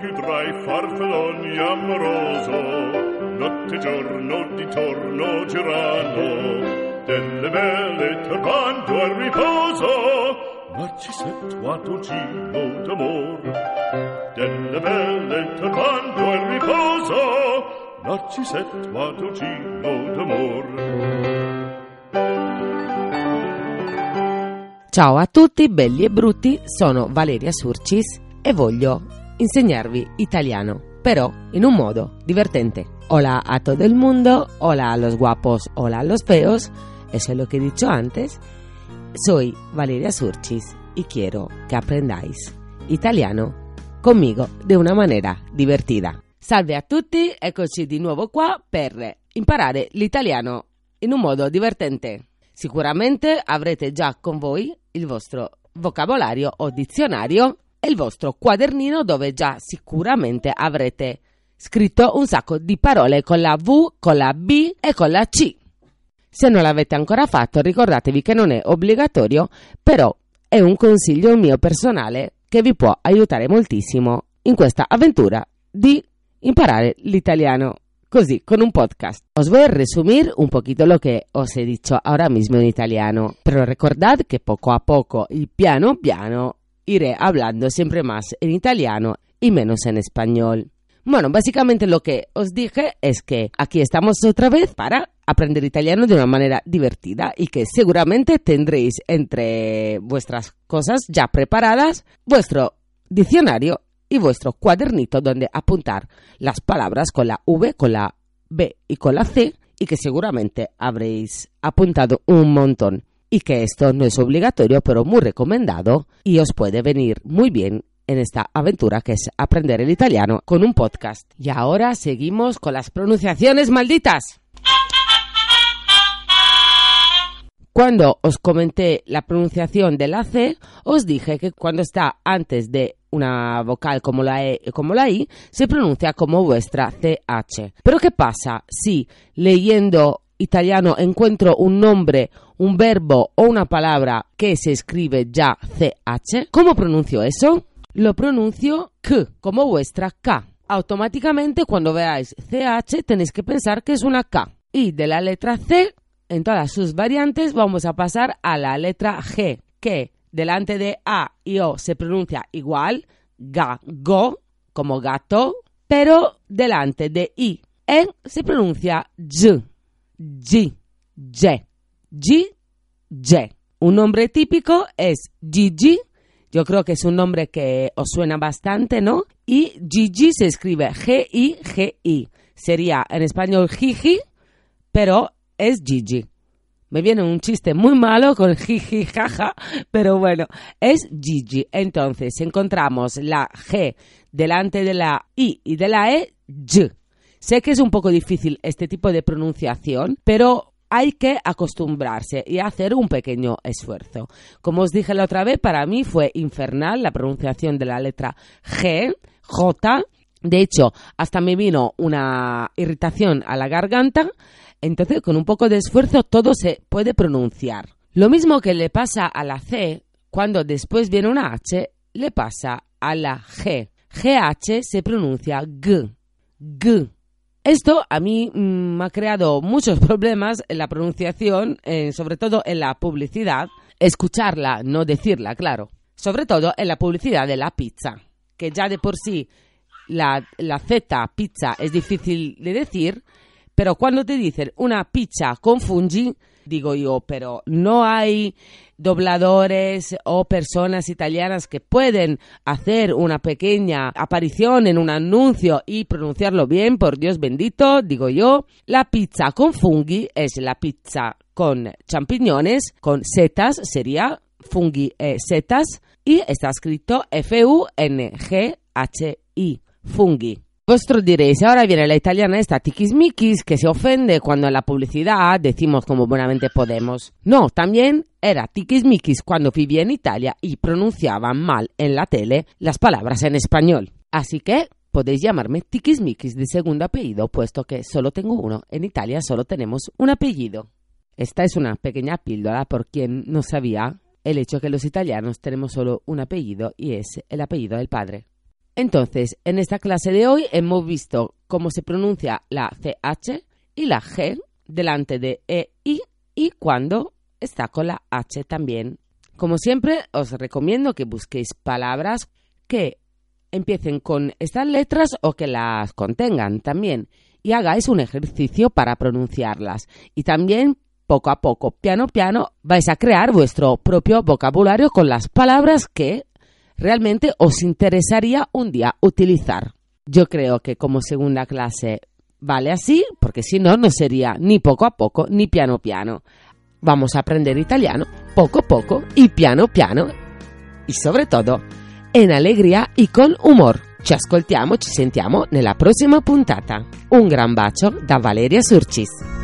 più tra i farfalloni amoroso, notte giorno di torno girano, delle belle turbando al riposo, Narcisetto giro d'amor, delle belle turbando al riposo, Narcisetto giro d'amor. Ciao a tutti, belli e brutti, sono Valeria Surcis e voglio insegnarvi italiano, pero en un modo divertente. Hola a todo el mundo, hola a los guapos, hola a los feos, eso es lo que he dicho antes. Soy Valeria Surcis y quiero que aprendáis italiano conmigo de una manera divertida. Salve a tutti, eccoci di nuovo qua per imparare l'italiano in un modo divertente. Sicuramente avrete già con voi il vostro vocabolario o dizionario e il vostro quadernino dove già sicuramente avrete scritto un sacco di parole con la V, con la B e con la C. Se non l'avete ancora fatto, ricordatevi che non è obbligatorio, però è un consiglio mio personale che vi può aiutare moltissimo in questa avventura di imparare l'italiano. Così, con un podcast. Os voy a resumir un poquito lo que os he dicho ahora mismo en italiano, pero recordad que poco a poco y piano piano iré hablando siempre más en italiano y menos en español. Bueno, básicamente lo que os dije es que aquí estamos otra vez para aprender italiano de una manera divertida y que seguramente tendréis entre vuestras cosas ya preparadas vuestro diccionario y vuestro cuadernito donde apuntar las palabras con la V, con la B y con la C y que seguramente habréis apuntado un montón y que esto no es obligatorio pero muy recomendado y os puede venir muy bien en esta aventura que es aprender el italiano con un podcast. Y ahora seguimos con las pronunciaciones malditas. Cuando os comenté la pronunciación de la C, os dije que cuando está antes de una vocal como la E y como la I, se pronuncia como vuestra CH. Pero ¿qué pasa si leyendo italiano encuentro un nombre, un verbo o una palabra que se escribe ya CH? ¿Cómo pronuncio eso? Lo pronuncio K, como vuestra K. Automáticamente cuando veáis CH tenéis que pensar que es una K. Y de la letra C, en todas sus variantes, vamos a pasar a la letra G, que delante de A y O se pronuncia igual, ga, go, como gato, pero delante de I, E se pronuncia G, G, G, G, G. Un nombre típico es Gigi, yo creo que es un nombre que os suena bastante, ¿no? Y Gigi se escribe G-I-G-I. Sería en español Gigi, pero es Gigi. Me viene un chiste muy malo con jiji jaja, pero bueno, es Gigi. Entonces encontramos la G delante de la I y de la E, G. Sé que es un poco difícil este tipo de pronunciación, pero hay que acostumbrarse y hacer un pequeño esfuerzo. Como os dije la otra vez, para mí fue infernal la pronunciación de la letra G, J. De hecho, hasta me vino una irritación a la garganta entonces, con un poco de esfuerzo, todo se puede pronunciar. Lo mismo que le pasa a la C, cuando después viene una H, le pasa a la G. GH se pronuncia G. G. Esto a mí mm, me ha creado muchos problemas en la pronunciación, eh, sobre todo en la publicidad. Escucharla, no decirla, claro. Sobre todo en la publicidad de la pizza, que ya de por sí la, la Z, pizza, es difícil de decir pero cuando te dicen una pizza con fungi, digo yo, pero no hay dobladores o personas italianas que pueden hacer una pequeña aparición en un anuncio y pronunciarlo bien, por Dios bendito, digo yo. La pizza con fungi es la pizza con champiñones, con setas, sería fungi e setas, y está escrito F-U-N-G-H-I, fungi. Vosotros diréis, ahora viene la italiana esta tiquismiquis que se ofende cuando en la publicidad decimos como buenamente podemos. No, también era tiquismiquis cuando vivía en Italia y pronunciaban mal en la tele las palabras en español. Así que podéis llamarme tiquismiquis de segundo apellido, puesto que solo tengo uno. En Italia solo tenemos un apellido. Esta es una pequeña píldora por quien no sabía el hecho que los italianos tenemos solo un apellido y es el apellido del padre. Entonces, en esta clase de hoy hemos visto cómo se pronuncia la CH y la G delante de E, y cuando está con la H también. Como siempre, os recomiendo que busquéis palabras que empiecen con estas letras o que las contengan también y hagáis un ejercicio para pronunciarlas. Y también, poco a poco, piano piano, vais a crear vuestro propio vocabulario con las palabras que realmente os interesaría un día utilizar. Yo creo que como segunda clase vale así, porque si no, no sería ni poco a poco ni piano piano. Vamos a aprender italiano poco a poco y piano piano e soprattutto in allegria e con humor. Ci ascoltiamo, ci sentiamo nella prossima puntata. Un gran bacio da Valeria Surcis.